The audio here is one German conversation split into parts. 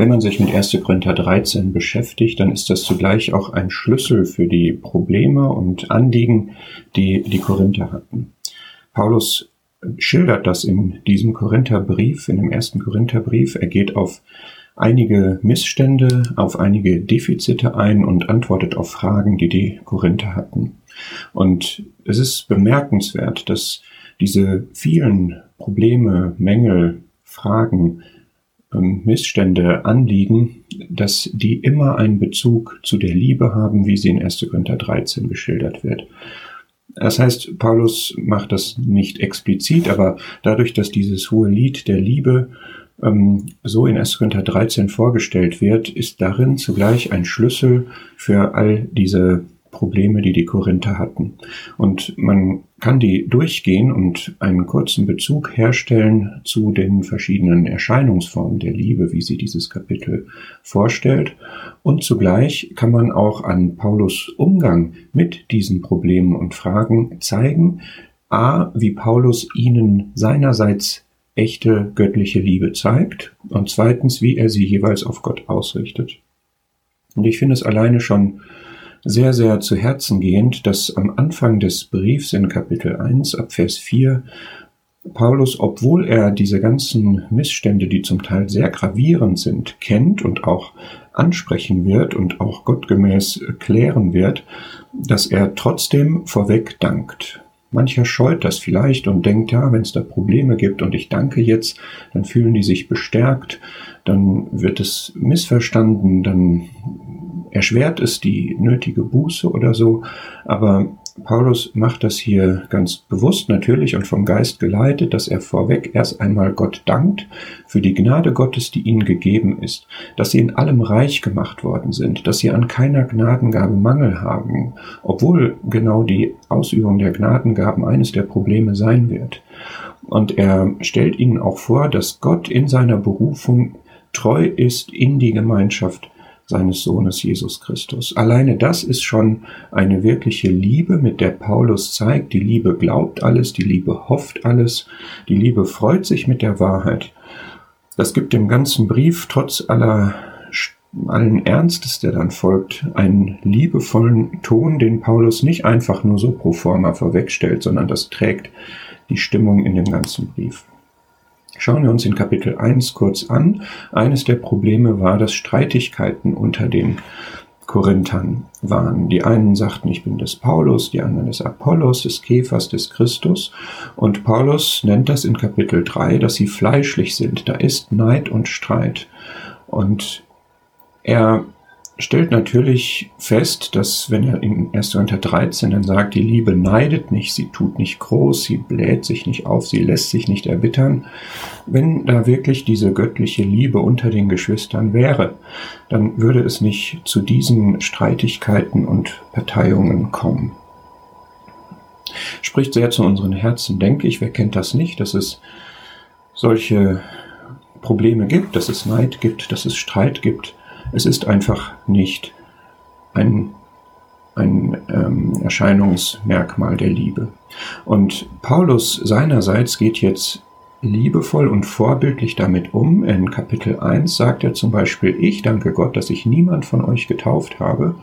Wenn man sich mit 1. Korinther 13 beschäftigt, dann ist das zugleich auch ein Schlüssel für die Probleme und Anliegen, die die Korinther hatten. Paulus schildert das in diesem Korintherbrief, in dem ersten Korintherbrief. Er geht auf einige Missstände, auf einige Defizite ein und antwortet auf Fragen, die die Korinther hatten. Und es ist bemerkenswert, dass diese vielen Probleme, Mängel, Fragen, Missstände, Anliegen, dass die immer einen Bezug zu der Liebe haben, wie sie in 1. Korinther 13 geschildert wird. Das heißt, Paulus macht das nicht explizit, aber dadurch, dass dieses hohe Lied der Liebe ähm, so in 1. Korinther 13 vorgestellt wird, ist darin zugleich ein Schlüssel für all diese Probleme, die die Korinther hatten. Und man kann die durchgehen und einen kurzen Bezug herstellen zu den verschiedenen Erscheinungsformen der Liebe, wie sie dieses Kapitel vorstellt. Und zugleich kann man auch an Paulus Umgang mit diesen Problemen und Fragen zeigen, a, wie Paulus ihnen seinerseits echte göttliche Liebe zeigt und zweitens, wie er sie jeweils auf Gott ausrichtet. Und ich finde es alleine schon sehr, sehr zu Herzen gehend, dass am Anfang des Briefs in Kapitel 1 ab Vers 4 Paulus, obwohl er diese ganzen Missstände, die zum Teil sehr gravierend sind, kennt und auch ansprechen wird und auch gottgemäß klären wird, dass er trotzdem vorweg dankt. Mancher scheut das vielleicht und denkt, ja, wenn es da Probleme gibt und ich danke jetzt, dann fühlen die sich bestärkt, dann wird es missverstanden, dann erschwert es die nötige Buße oder so. Aber Paulus macht das hier ganz bewusst natürlich und vom Geist geleitet, dass er vorweg erst einmal Gott dankt für die Gnade Gottes, die ihnen gegeben ist, dass sie in allem reich gemacht worden sind, dass sie an keiner Gnadengabe Mangel haben, obwohl genau die Ausübung der Gnadengaben eines der Probleme sein wird. Und er stellt ihnen auch vor, dass Gott in seiner Berufung treu ist in die Gemeinschaft seines Sohnes Jesus Christus. Alleine das ist schon eine wirkliche Liebe, mit der Paulus zeigt, die Liebe glaubt alles, die Liebe hofft alles, die Liebe freut sich mit der Wahrheit. Das gibt dem ganzen Brief trotz aller allen Ernstes, der dann folgt, einen liebevollen Ton, den Paulus nicht einfach nur so pro forma vorwegstellt, sondern das trägt die Stimmung in dem ganzen Brief. Schauen wir uns in Kapitel 1 kurz an. Eines der Probleme war, dass Streitigkeiten unter den Korinthern waren. Die einen sagten, ich bin des Paulus, die anderen des Apollos, des Käfers, des Christus. Und Paulus nennt das in Kapitel 3, dass sie fleischlich sind. Da ist Neid und Streit. Und er stellt natürlich fest, dass wenn er in 1. Korinther 13 dann sagt, die Liebe neidet nicht, sie tut nicht groß, sie bläht sich nicht auf, sie lässt sich nicht erbittern, wenn da wirklich diese göttliche Liebe unter den Geschwistern wäre, dann würde es nicht zu diesen Streitigkeiten und Parteiungen kommen. Spricht sehr zu unseren Herzen, denke ich. Wer kennt das nicht, dass es solche Probleme gibt, dass es Neid gibt, dass es Streit gibt, es ist einfach nicht ein, ein ähm, Erscheinungsmerkmal der Liebe. Und Paulus seinerseits geht jetzt liebevoll und vorbildlich damit um. In Kapitel 1 sagt er zum Beispiel, ich danke Gott, dass ich niemand von euch getauft habe,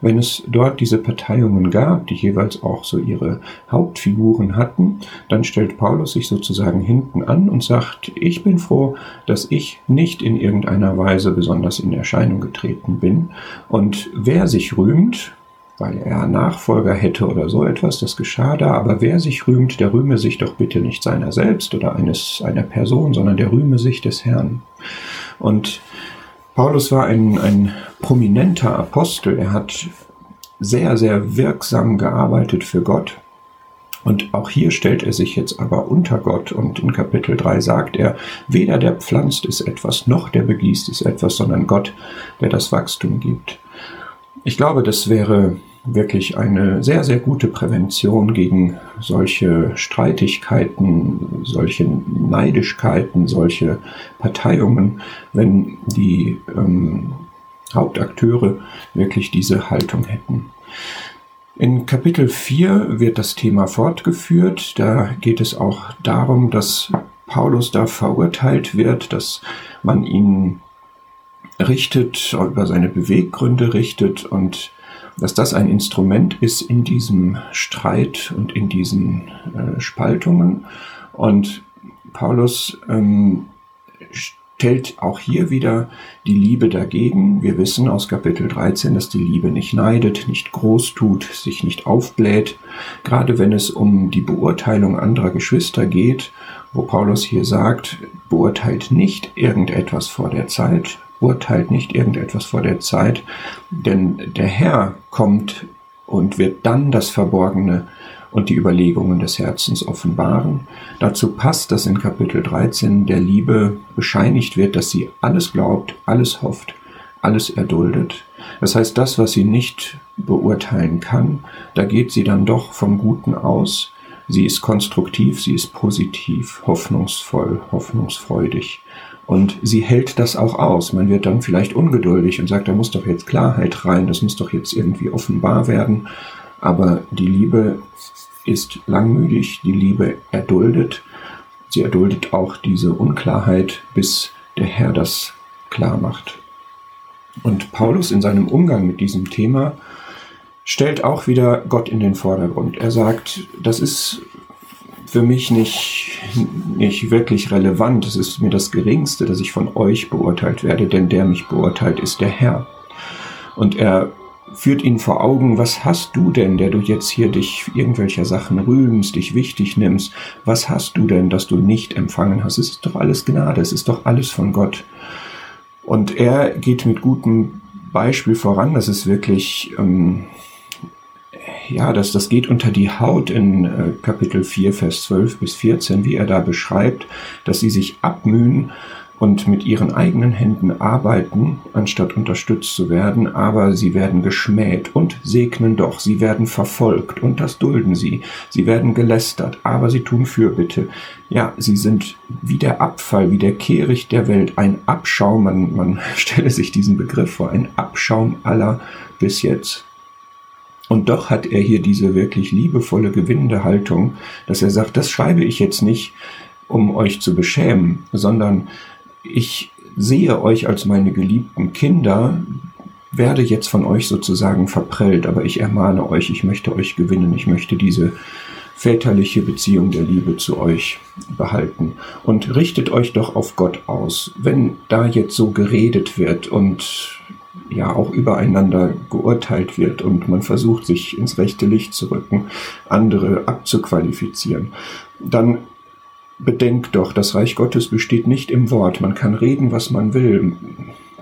wenn es dort diese Parteiungen gab, die jeweils auch so ihre Hauptfiguren hatten, dann stellt Paulus sich sozusagen hinten an und sagt, ich bin froh, dass ich nicht in irgendeiner Weise besonders in Erscheinung getreten bin. Und wer sich rühmt, weil er Nachfolger hätte oder so etwas, das geschah da, aber wer sich rühmt, der rühme sich doch bitte nicht seiner selbst oder eines, einer Person, sondern der rühme sich des Herrn. Und Paulus war ein, ein prominenter Apostel. Er hat sehr, sehr wirksam gearbeitet für Gott. Und auch hier stellt er sich jetzt aber unter Gott und in Kapitel 3 sagt er, weder der pflanzt ist etwas, noch der begießt ist etwas, sondern Gott, der das Wachstum gibt. Ich glaube, das wäre wirklich eine sehr, sehr gute Prävention gegen solche Streitigkeiten, solche Neidischkeiten, solche Parteiungen, wenn die ähm, Hauptakteure wirklich diese Haltung hätten. In Kapitel 4 wird das Thema fortgeführt. Da geht es auch darum, dass Paulus da verurteilt wird, dass man ihn richtet, über seine Beweggründe richtet und dass das ein Instrument ist in diesem Streit und in diesen äh, Spaltungen. Und Paulus ähm, stellt auch hier wieder die Liebe dagegen. Wir wissen aus Kapitel 13, dass die Liebe nicht neidet, nicht groß tut, sich nicht aufbläht. Gerade wenn es um die Beurteilung anderer Geschwister geht, wo Paulus hier sagt, beurteilt nicht irgendetwas vor der Zeit, urteilt nicht irgendetwas vor der Zeit, denn der Herr kommt und wird dann das Verborgene und die Überlegungen des Herzens offenbaren. Dazu passt, dass in Kapitel 13 der Liebe bescheinigt wird, dass sie alles glaubt, alles hofft, alles erduldet. Das heißt, das, was sie nicht beurteilen kann, da geht sie dann doch vom Guten aus. Sie ist konstruktiv, sie ist positiv, hoffnungsvoll, hoffnungsfreudig. Und sie hält das auch aus. Man wird dann vielleicht ungeduldig und sagt, da muss doch jetzt Klarheit rein, das muss doch jetzt irgendwie offenbar werden. Aber die Liebe ist langmütig, die Liebe erduldet. Sie erduldet auch diese Unklarheit, bis der Herr das klar macht. Und Paulus in seinem Umgang mit diesem Thema stellt auch wieder Gott in den Vordergrund. Er sagt, das ist für mich nicht, nicht wirklich relevant. Es ist mir das Geringste, dass ich von euch beurteilt werde, denn der mich beurteilt, ist der Herr. Und er führt ihn vor Augen, was hast du denn, der du jetzt hier dich irgendwelcher Sachen rühmst, dich wichtig nimmst, was hast du denn, das du nicht empfangen hast? Es ist doch alles Gnade, es ist doch alles von Gott. Und er geht mit gutem Beispiel voran, das ist wirklich, ähm, ja, das, das geht unter die Haut in äh, Kapitel 4, Vers 12 bis 14, wie er da beschreibt, dass sie sich abmühen, und mit ihren eigenen Händen arbeiten, anstatt unterstützt zu werden, aber sie werden geschmäht und segnen doch, sie werden verfolgt und das dulden sie, sie werden gelästert, aber sie tun Fürbitte. Ja, sie sind wie der Abfall, wie der Kehricht der Welt, ein Abschaum, man, man stelle sich diesen Begriff vor, ein Abschaum aller bis jetzt. Und doch hat er hier diese wirklich liebevolle, gewinnende Haltung, dass er sagt, das schreibe ich jetzt nicht, um euch zu beschämen, sondern ich sehe euch als meine geliebten Kinder, werde jetzt von euch sozusagen verprellt, aber ich ermahne euch, ich möchte euch gewinnen, ich möchte diese väterliche Beziehung der Liebe zu euch behalten. Und richtet euch doch auf Gott aus. Wenn da jetzt so geredet wird und ja auch übereinander geurteilt wird und man versucht, sich ins rechte Licht zu rücken, andere abzuqualifizieren, dann Bedenkt doch, das Reich Gottes besteht nicht im Wort. Man kann reden, was man will.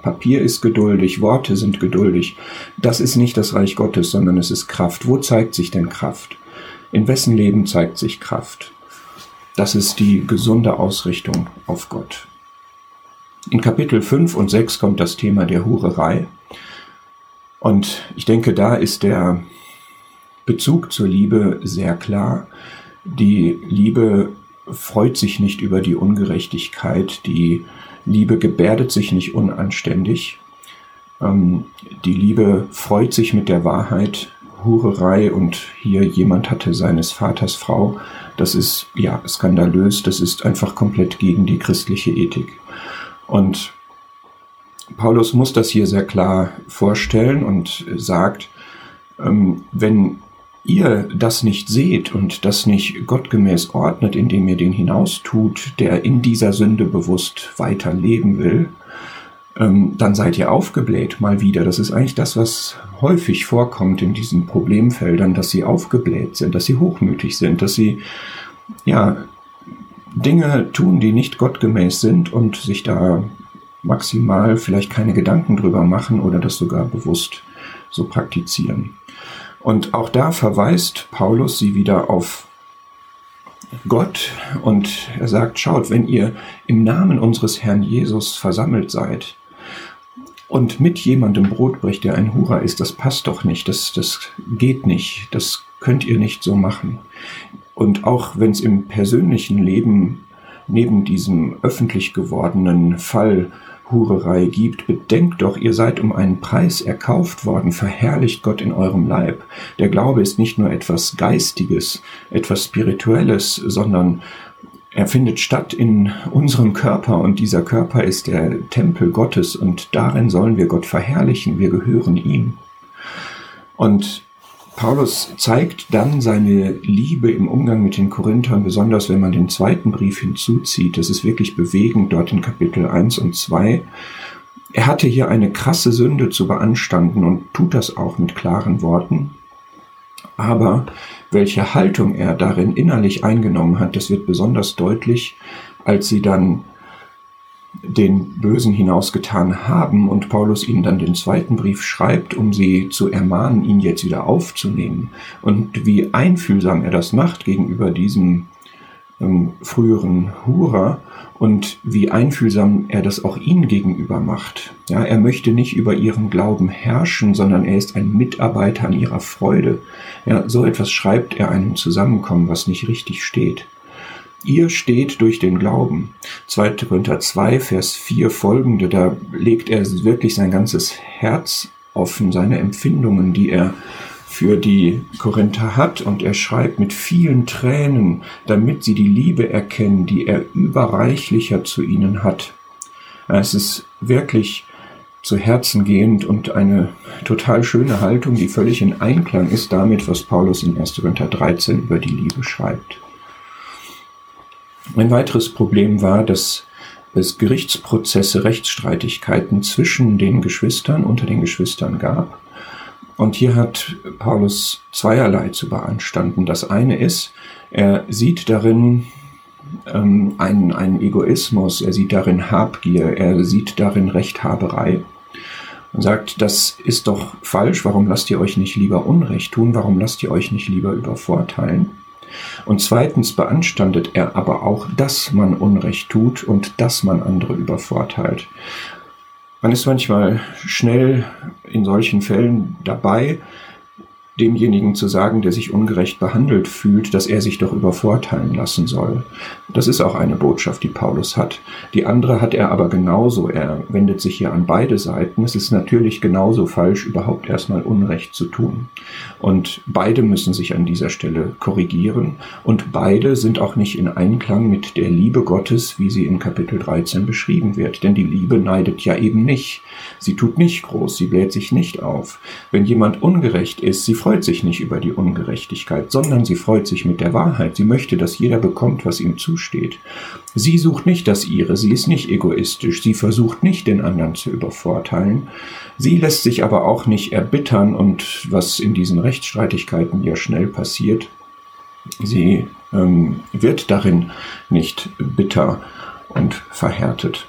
Papier ist geduldig, Worte sind geduldig. Das ist nicht das Reich Gottes, sondern es ist Kraft. Wo zeigt sich denn Kraft? In wessen Leben zeigt sich Kraft? Das ist die gesunde Ausrichtung auf Gott. In Kapitel 5 und 6 kommt das Thema der Hurerei. Und ich denke, da ist der Bezug zur Liebe sehr klar. Die Liebe freut sich nicht über die Ungerechtigkeit, die Liebe gebärdet sich nicht unanständig, ähm, die Liebe freut sich mit der Wahrheit, Hurerei und hier jemand hatte seines Vaters Frau, das ist ja skandalös, das ist einfach komplett gegen die christliche Ethik. Und Paulus muss das hier sehr klar vorstellen und sagt, ähm, wenn ihr das nicht seht und das nicht gottgemäß ordnet, indem ihr den hinaustut, der in dieser Sünde bewusst weiter leben will, ähm, dann seid ihr aufgebläht mal wieder. Das ist eigentlich das, was häufig vorkommt in diesen Problemfeldern, dass sie aufgebläht sind, dass sie hochmütig sind, dass sie ja Dinge tun, die nicht gottgemäß sind und sich da maximal vielleicht keine Gedanken drüber machen oder das sogar bewusst so praktizieren. Und auch da verweist Paulus sie wieder auf Gott und er sagt, schaut, wenn ihr im Namen unseres Herrn Jesus versammelt seid und mit jemandem Brot bricht, der ein Hurer ist, das passt doch nicht, das, das geht nicht, das könnt ihr nicht so machen. Und auch wenn es im persönlichen Leben neben diesem öffentlich gewordenen Fall Hurerei gibt, bedenkt doch, ihr seid um einen Preis erkauft worden, verherrlicht Gott in eurem Leib. Der Glaube ist nicht nur etwas Geistiges, etwas Spirituelles, sondern er findet statt in unserem Körper und dieser Körper ist der Tempel Gottes und darin sollen wir Gott verherrlichen, wir gehören ihm. Und Paulus zeigt dann seine Liebe im Umgang mit den Korinthern, besonders wenn man den zweiten Brief hinzuzieht. Das ist wirklich bewegend dort in Kapitel 1 und 2. Er hatte hier eine krasse Sünde zu beanstanden und tut das auch mit klaren Worten. Aber welche Haltung er darin innerlich eingenommen hat, das wird besonders deutlich, als sie dann den Bösen hinausgetan haben und Paulus ihnen dann den zweiten Brief schreibt, um sie zu ermahnen, ihn jetzt wieder aufzunehmen. Und wie einfühlsam er das macht gegenüber diesem ähm, früheren Hurer und wie einfühlsam er das auch ihnen gegenüber macht. Ja, er möchte nicht über ihren Glauben herrschen, sondern er ist ein Mitarbeiter an ihrer Freude. Ja, so etwas schreibt er einem Zusammenkommen, was nicht richtig steht. Ihr steht durch den Glauben. 2. Korinther 2, Vers 4 folgende, da legt er wirklich sein ganzes Herz offen, seine Empfindungen, die er für die Korinther hat und er schreibt mit vielen Tränen, damit sie die Liebe erkennen, die er überreichlicher zu ihnen hat. Es ist wirklich zu Herzen gehend und eine total schöne Haltung, die völlig in Einklang ist damit, was Paulus in 1. Korinther 13 über die Liebe schreibt. Ein weiteres Problem war, dass es Gerichtsprozesse, Rechtsstreitigkeiten zwischen den Geschwistern, unter den Geschwistern gab. Und hier hat Paulus zweierlei zu beanstanden. Das eine ist, er sieht darin ähm, einen, einen Egoismus, er sieht darin Habgier, er sieht darin Rechthaberei und sagt, das ist doch falsch, warum lasst ihr euch nicht lieber Unrecht tun, warum lasst ihr euch nicht lieber übervorteilen? Und zweitens beanstandet er aber auch, dass man Unrecht tut und dass man andere übervorteilt. Man ist manchmal schnell in solchen Fällen dabei, demjenigen zu sagen, der sich ungerecht behandelt fühlt, dass er sich doch übervorteilen lassen soll. Das ist auch eine Botschaft, die Paulus hat. Die andere hat er aber genauso. Er wendet sich hier an beide Seiten. Es ist natürlich genauso falsch, überhaupt erstmal Unrecht zu tun. Und beide müssen sich an dieser Stelle korrigieren. Und beide sind auch nicht in Einklang mit der Liebe Gottes, wie sie in Kapitel 13 beschrieben wird. Denn die Liebe neidet ja eben nicht. Sie tut nicht groß, sie bläht sich nicht auf. Wenn jemand ungerecht ist, sie freut sich nicht über die Ungerechtigkeit, sondern sie freut sich mit der Wahrheit. Sie möchte, dass jeder bekommt, was ihm zusteht. Sie sucht nicht das ihre, sie ist nicht egoistisch, sie versucht nicht, den anderen zu übervorteilen. Sie lässt sich aber auch nicht erbittern und was in diesen Rechtsstreitigkeiten ja schnell passiert, sie ähm, wird darin nicht bitter und verhärtet.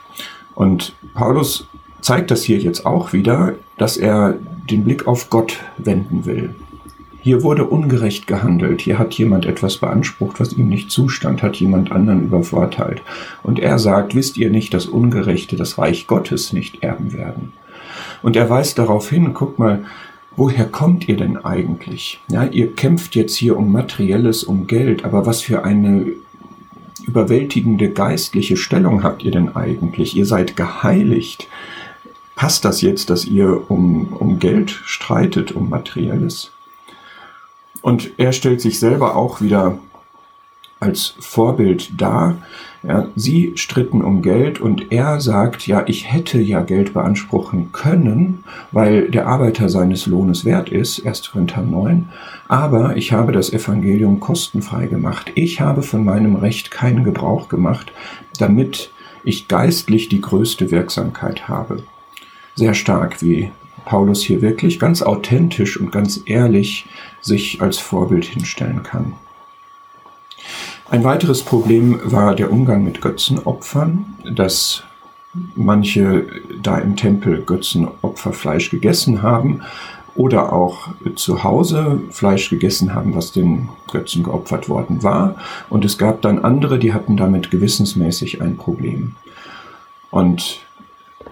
Und Paulus zeigt das hier jetzt auch wieder, dass er den Blick auf Gott wenden will. Hier wurde ungerecht gehandelt. Hier hat jemand etwas beansprucht, was ihm nicht zustand, hat jemand anderen übervorteilt. Und er sagt, wisst ihr nicht, dass Ungerechte das Reich Gottes nicht erben werden? Und er weist darauf hin, guck mal, woher kommt ihr denn eigentlich? Ja, ihr kämpft jetzt hier um Materielles, um Geld, aber was für eine überwältigende geistliche Stellung habt ihr denn eigentlich? Ihr seid geheiligt. Passt das jetzt, dass ihr um, um Geld streitet, um Materielles? Und er stellt sich selber auch wieder als Vorbild dar. Ja, sie stritten um Geld und er sagt, ja, ich hätte ja Geld beanspruchen können, weil der Arbeiter seines Lohnes wert ist, 1. Korinther 9, aber ich habe das Evangelium kostenfrei gemacht. Ich habe von meinem Recht keinen Gebrauch gemacht, damit ich geistlich die größte Wirksamkeit habe. Sehr stark, wie Paulus hier wirklich ganz authentisch und ganz ehrlich sich als Vorbild hinstellen kann. Ein weiteres Problem war der Umgang mit Götzenopfern, dass manche da im Tempel Götzenopferfleisch gegessen haben oder auch zu Hause Fleisch gegessen haben, was den Götzen geopfert worden war. Und es gab dann andere, die hatten damit gewissensmäßig ein Problem. Und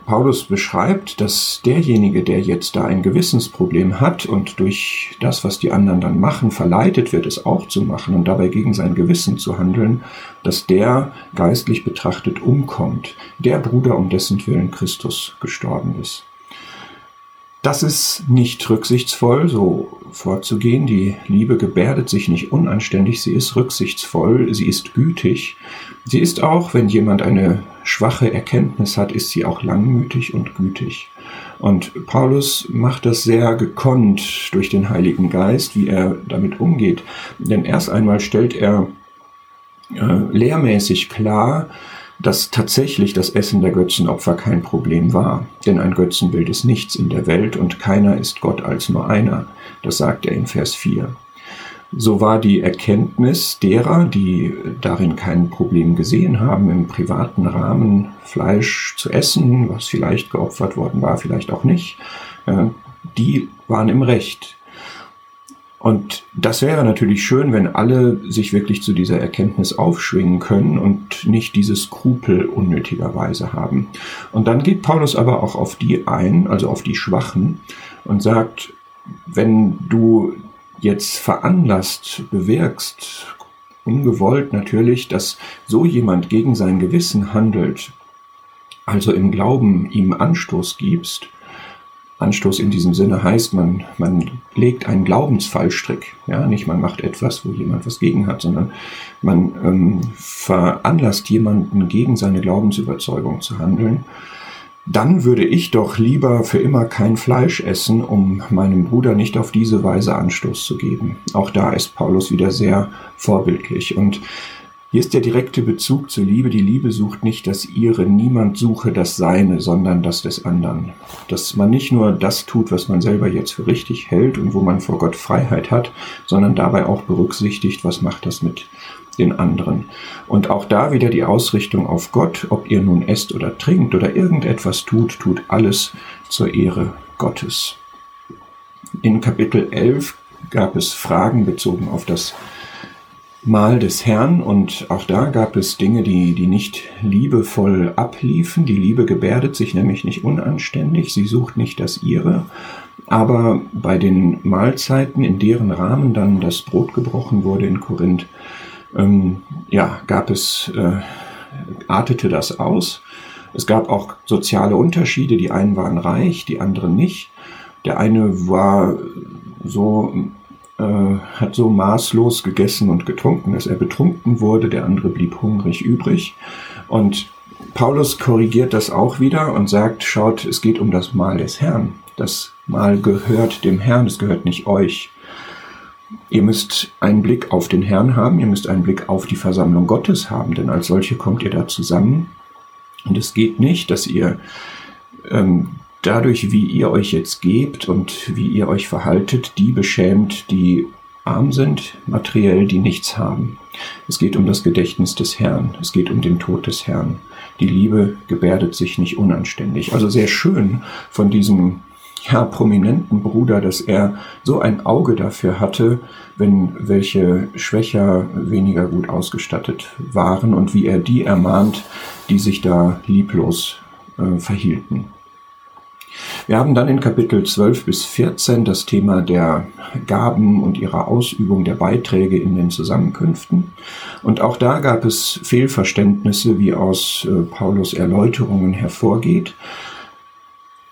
Paulus beschreibt, dass derjenige, der jetzt da ein Gewissensproblem hat und durch das, was die anderen dann machen, verleitet wird, es auch zu machen und dabei gegen sein Gewissen zu handeln, dass der geistlich betrachtet umkommt, der Bruder, um dessen Willen Christus gestorben ist. Das ist nicht rücksichtsvoll, so vorzugehen. Die Liebe gebärdet sich nicht unanständig, sie ist rücksichtsvoll, sie ist gütig. Sie ist auch, wenn jemand eine schwache Erkenntnis hat, ist sie auch langmütig und gütig. Und Paulus macht das sehr gekonnt durch den Heiligen Geist, wie er damit umgeht. Denn erst einmal stellt er äh, lehrmäßig klar, dass tatsächlich das Essen der Götzenopfer kein Problem war. Denn ein Götzenbild ist nichts in der Welt und keiner ist Gott als nur einer. Das sagt er in Vers 4. So war die Erkenntnis derer, die darin kein Problem gesehen haben, im privaten Rahmen Fleisch zu essen, was vielleicht geopfert worden war, vielleicht auch nicht, die waren im Recht. Und das wäre natürlich schön, wenn alle sich wirklich zu dieser Erkenntnis aufschwingen können und nicht diese Skrupel unnötigerweise haben. Und dann geht Paulus aber auch auf die ein, also auf die Schwachen, und sagt, wenn du jetzt veranlasst, bewirkst, ungewollt natürlich, dass so jemand gegen sein Gewissen handelt, also im Glauben ihm Anstoß gibst, Anstoß in diesem Sinne heißt, man, man legt einen Glaubensfallstrick. Ja, nicht man macht etwas, wo jemand was gegen hat, sondern man ähm, veranlasst jemanden gegen seine Glaubensüberzeugung zu handeln. Dann würde ich doch lieber für immer kein Fleisch essen, um meinem Bruder nicht auf diese Weise Anstoß zu geben. Auch da ist Paulus wieder sehr vorbildlich und hier ist der direkte Bezug zur Liebe. Die Liebe sucht nicht das ihre, niemand suche das seine, sondern das des anderen. Dass man nicht nur das tut, was man selber jetzt für richtig hält und wo man vor Gott Freiheit hat, sondern dabei auch berücksichtigt, was macht das mit den anderen. Und auch da wieder die Ausrichtung auf Gott, ob ihr nun esst oder trinkt oder irgendetwas tut, tut alles zur Ehre Gottes. In Kapitel 11 gab es Fragen bezogen auf das Mahl des Herrn und auch da gab es Dinge, die, die nicht liebevoll abliefen. Die Liebe gebärdet sich nämlich nicht unanständig, sie sucht nicht das ihre. Aber bei den Mahlzeiten, in deren Rahmen dann das Brot gebrochen wurde in Korinth, ähm, ja, gab es, äh, artete das aus. Es gab auch soziale Unterschiede. Die einen waren reich, die anderen nicht. Der eine war so äh, hat so maßlos gegessen und getrunken, dass er betrunken wurde, der andere blieb hungrig übrig. Und Paulus korrigiert das auch wieder und sagt, schaut, es geht um das Mahl des Herrn. Das Mahl gehört dem Herrn, es gehört nicht euch. Ihr müsst einen Blick auf den Herrn haben, ihr müsst einen Blick auf die Versammlung Gottes haben, denn als solche kommt ihr da zusammen. Und es geht nicht, dass ihr ähm, dadurch, wie ihr euch jetzt gebt und wie ihr euch verhaltet, die beschämt, die arm sind, materiell, die nichts haben. Es geht um das Gedächtnis des Herrn, es geht um den Tod des Herrn. Die Liebe gebärdet sich nicht unanständig. Also sehr schön von diesem ja, prominenten Bruder, dass er so ein Auge dafür hatte, wenn welche schwächer, weniger gut ausgestattet waren und wie er die ermahnt, die sich da lieblos äh, verhielten. Wir haben dann in Kapitel 12 bis 14 das Thema der Gaben und ihrer Ausübung der Beiträge in den Zusammenkünften. Und auch da gab es Fehlverständnisse, wie aus äh, Paulus Erläuterungen hervorgeht.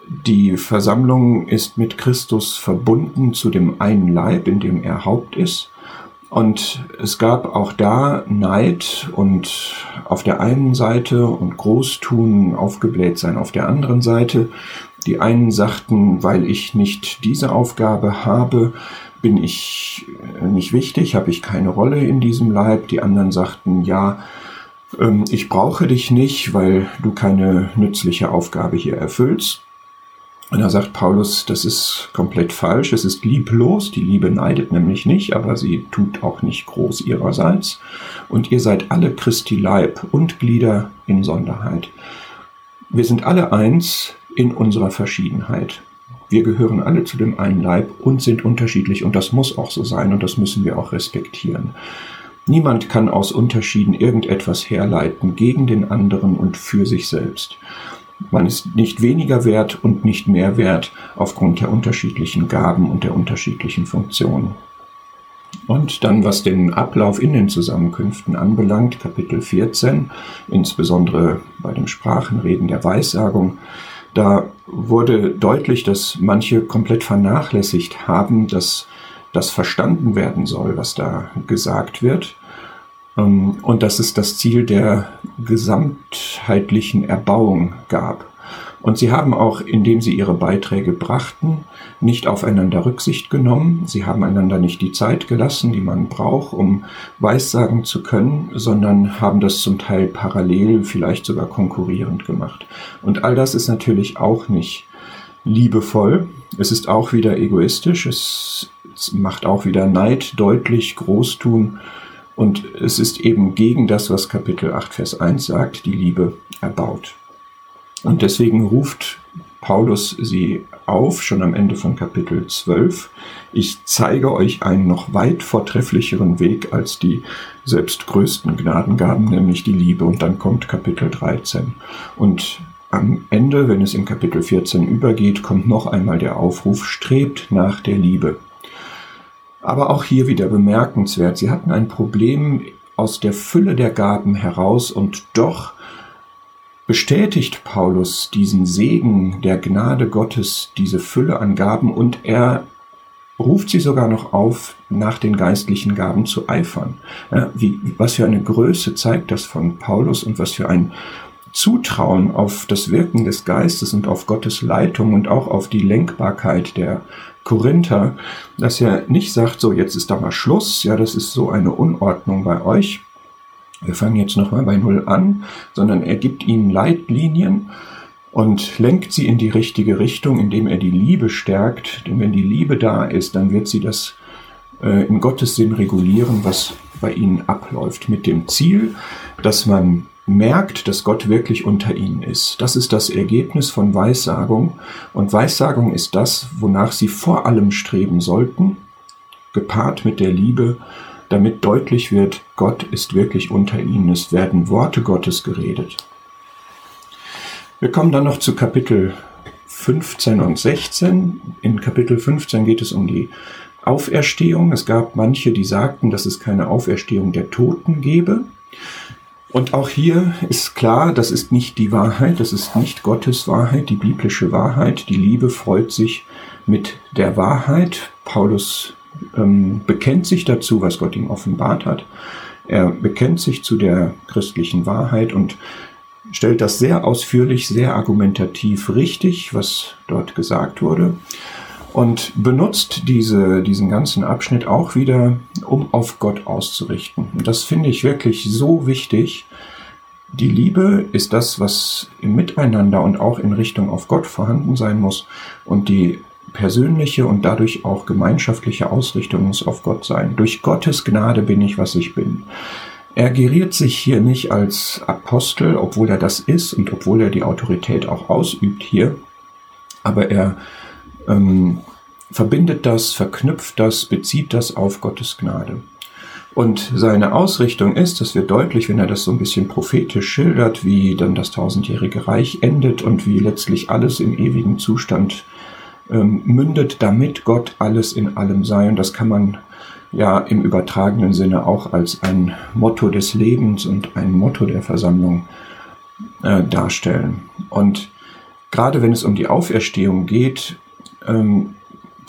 Die Versammlung ist mit Christus verbunden zu dem einen Leib, in dem er Haupt ist. Und es gab auch da Neid und auf der einen Seite und Großtun, aufgebläht sein auf der anderen Seite. Die einen sagten, weil ich nicht diese Aufgabe habe, bin ich äh, nicht wichtig, habe ich keine Rolle in diesem Leib. Die anderen sagten, ja, ähm, ich brauche dich nicht, weil du keine nützliche Aufgabe hier erfüllst. Und da sagt Paulus, das ist komplett falsch, es ist lieblos, die Liebe neidet nämlich nicht, aber sie tut auch nicht groß ihrerseits. Und ihr seid alle Christi Leib und Glieder in Sonderheit. Wir sind alle eins in unserer Verschiedenheit. Wir gehören alle zu dem einen Leib und sind unterschiedlich und das muss auch so sein und das müssen wir auch respektieren. Niemand kann aus Unterschieden irgendetwas herleiten gegen den anderen und für sich selbst. Man ist nicht weniger wert und nicht mehr wert aufgrund der unterschiedlichen Gaben und der unterschiedlichen Funktionen. Und dann, was den Ablauf in den Zusammenkünften anbelangt, Kapitel 14, insbesondere bei dem Sprachenreden der Weissagung, Da wurde deutlich, dass manche komplett vernachlässigt haben, dass das verstanden werden soll, was da gesagt wird. Ähm, und dass es das Ziel der gesamtheitlichen Erbauung gab. Und sie haben auch, indem sie ihre Beiträge brachten, nicht aufeinander Rücksicht genommen. Sie haben einander nicht die Zeit gelassen, die man braucht, um Weissagen zu können, sondern haben das zum Teil parallel, vielleicht sogar konkurrierend gemacht. Und all das ist natürlich auch nicht liebevoll. Es ist auch wieder egoistisch. Es macht auch wieder Neid deutlich, Großtun. Und es ist eben gegen das, was Kapitel 8, Vers 1 sagt, die Liebe erbaut. Und deswegen ruft Paulus sie auf, schon am Ende von Kapitel 12. Ich zeige euch einen noch weit vortrefflicheren Weg als die selbst größten Gnadengaben, nämlich die Liebe. Und dann kommt Kapitel 13. Und am Ende, wenn es in Kapitel 14 übergeht, kommt noch einmal der Aufruf, strebt nach der Liebe. Aber auch hier wieder bemerkenswert, sie hatten ein Problem aus der Fülle der Gaben heraus und doch bestätigt Paulus diesen Segen der Gnade Gottes, diese Fülle an Gaben und er ruft sie sogar noch auf, nach den geistlichen Gaben zu eifern. Ja, wie, was für eine Größe zeigt das von Paulus und was für ein Zutrauen auf das Wirken des Geistes und auf Gottes Leitung und auch auf die Lenkbarkeit der Korinther, dass er nicht sagt, so jetzt ist da mal Schluss, ja, das ist so eine Unordnung bei euch, wir fangen jetzt nochmal bei Null an, sondern er gibt ihnen Leitlinien und lenkt sie in die richtige Richtung, indem er die Liebe stärkt. Denn wenn die Liebe da ist, dann wird sie das äh, in Gottes Sinn regulieren, was bei ihnen abläuft, mit dem Ziel, dass man merkt, dass Gott wirklich unter ihnen ist. Das ist das Ergebnis von Weissagung. Und Weissagung ist das, wonach sie vor allem streben sollten, gepaart mit der Liebe damit deutlich wird, Gott ist wirklich unter ihnen. Es werden Worte Gottes geredet. Wir kommen dann noch zu Kapitel 15 und 16. In Kapitel 15 geht es um die Auferstehung. Es gab manche, die sagten, dass es keine Auferstehung der Toten gebe. Und auch hier ist klar, das ist nicht die Wahrheit, das ist nicht Gottes Wahrheit, die biblische Wahrheit. Die Liebe freut sich mit der Wahrheit. Paulus ähm, bekennt sich dazu, was Gott ihm offenbart hat. Er bekennt sich zu der christlichen Wahrheit und stellt das sehr ausführlich, sehr argumentativ richtig, was dort gesagt wurde. Und benutzt diese, diesen ganzen Abschnitt auch wieder, um auf Gott auszurichten. Und das finde ich wirklich so wichtig. Die Liebe ist das, was im Miteinander und auch in Richtung auf Gott vorhanden sein muss. Und die persönliche und dadurch auch gemeinschaftliche Ausrichtung muss auf Gott sein. Durch Gottes Gnade bin ich, was ich bin. Er geriert sich hier nicht als Apostel, obwohl er das ist und obwohl er die Autorität auch ausübt hier, aber er ähm, verbindet das, verknüpft das, bezieht das auf Gottes Gnade. Und seine Ausrichtung ist, das wird deutlich, wenn er das so ein bisschen prophetisch schildert, wie dann das tausendjährige Reich endet und wie letztlich alles im ewigen Zustand ähm, mündet, damit Gott alles in allem sei. Und das kann man ja im übertragenen Sinne auch als ein Motto des Lebens und ein Motto der Versammlung äh, darstellen. Und gerade wenn es um die Auferstehung geht, ähm,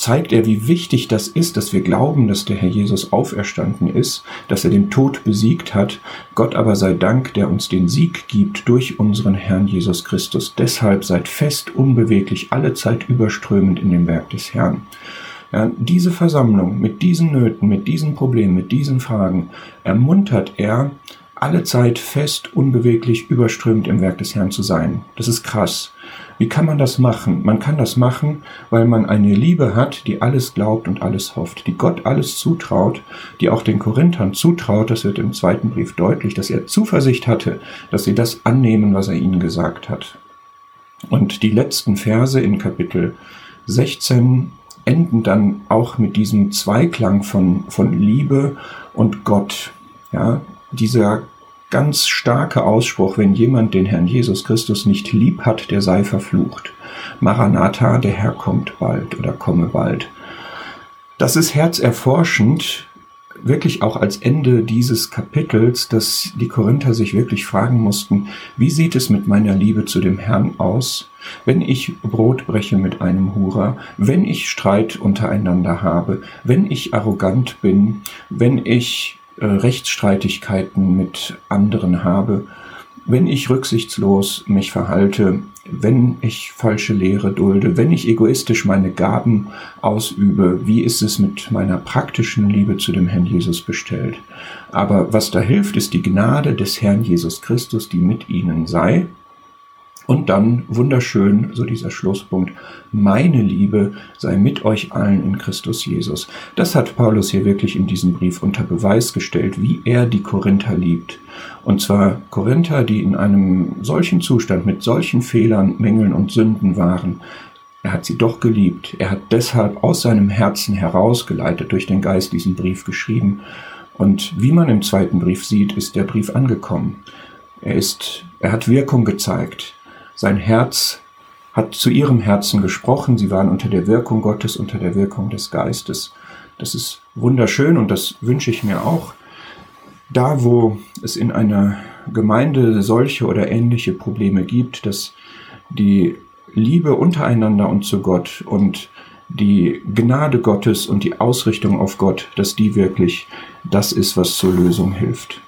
zeigt er, wie wichtig das ist, dass wir glauben, dass der Herr Jesus auferstanden ist, dass er den Tod besiegt hat. Gott aber sei Dank, der uns den Sieg gibt durch unseren Herrn Jesus Christus. Deshalb seid fest, unbeweglich, alle Zeit überströmend in dem Werk des Herrn. Ja, diese Versammlung mit diesen Nöten, mit diesen Problemen, mit diesen Fragen ermuntert er, alle Zeit fest, unbeweglich, überströmend im Werk des Herrn zu sein. Das ist krass. Wie kann man das machen? Man kann das machen, weil man eine Liebe hat, die alles glaubt und alles hofft, die Gott alles zutraut, die auch den Korinthern zutraut, das wird im zweiten Brief deutlich, dass er Zuversicht hatte, dass sie das annehmen, was er ihnen gesagt hat. Und die letzten Verse in Kapitel 16 enden dann auch mit diesem Zweiklang von, von Liebe und Gott. Ja, dieser ganz starke Ausspruch, wenn jemand den Herrn Jesus Christus nicht lieb hat, der sei verflucht. Maranatha, der Herr kommt bald oder komme bald. Das ist herzerforschend, wirklich auch als Ende dieses Kapitels, dass die Korinther sich wirklich fragen mussten, wie sieht es mit meiner Liebe zu dem Herrn aus, wenn ich Brot breche mit einem Hurer, wenn ich Streit untereinander habe, wenn ich arrogant bin, wenn ich äh, Rechtsstreitigkeiten mit anderen habe, wenn ich rücksichtslos mich verhalte, wenn ich falsche Lehre dulde, wenn ich egoistisch meine Gaben ausübe, wie ist es mit meiner praktischen Liebe zu dem Herrn Jesus bestellt? Aber was da hilft, ist die Gnade des Herrn Jesus Christus, die mit ihnen sei und dann wunderschön, so dieser Schlusspunkt, meine Liebe sei mit euch allen in Christus Jesus. Das hat Paulus hier wirklich in diesem Brief unter Beweis gestellt, wie er die Korinther liebt. Und zwar Korinther, die in einem solchen Zustand mit solchen Fehlern, Mängeln und Sünden waren. Er hat sie doch geliebt. Er hat deshalb aus seinem Herzen herausgeleitet durch den Geist diesen Brief geschrieben. Und wie man im zweiten Brief sieht, ist der Brief angekommen. Er ist, er hat Wirkung gezeigt. Sein Herz hat zu ihrem Herzen gesprochen. Sie waren unter der Wirkung Gottes, unter der Wirkung des Geistes. Das ist wunderschön und das wünsche ich mir auch. Da, wo es in einer Gemeinde solche oder ähnliche Probleme gibt, dass die Liebe untereinander und zu Gott und die Gnade Gottes und die Ausrichtung auf Gott, dass die wirklich das ist, was zur Lösung hilft.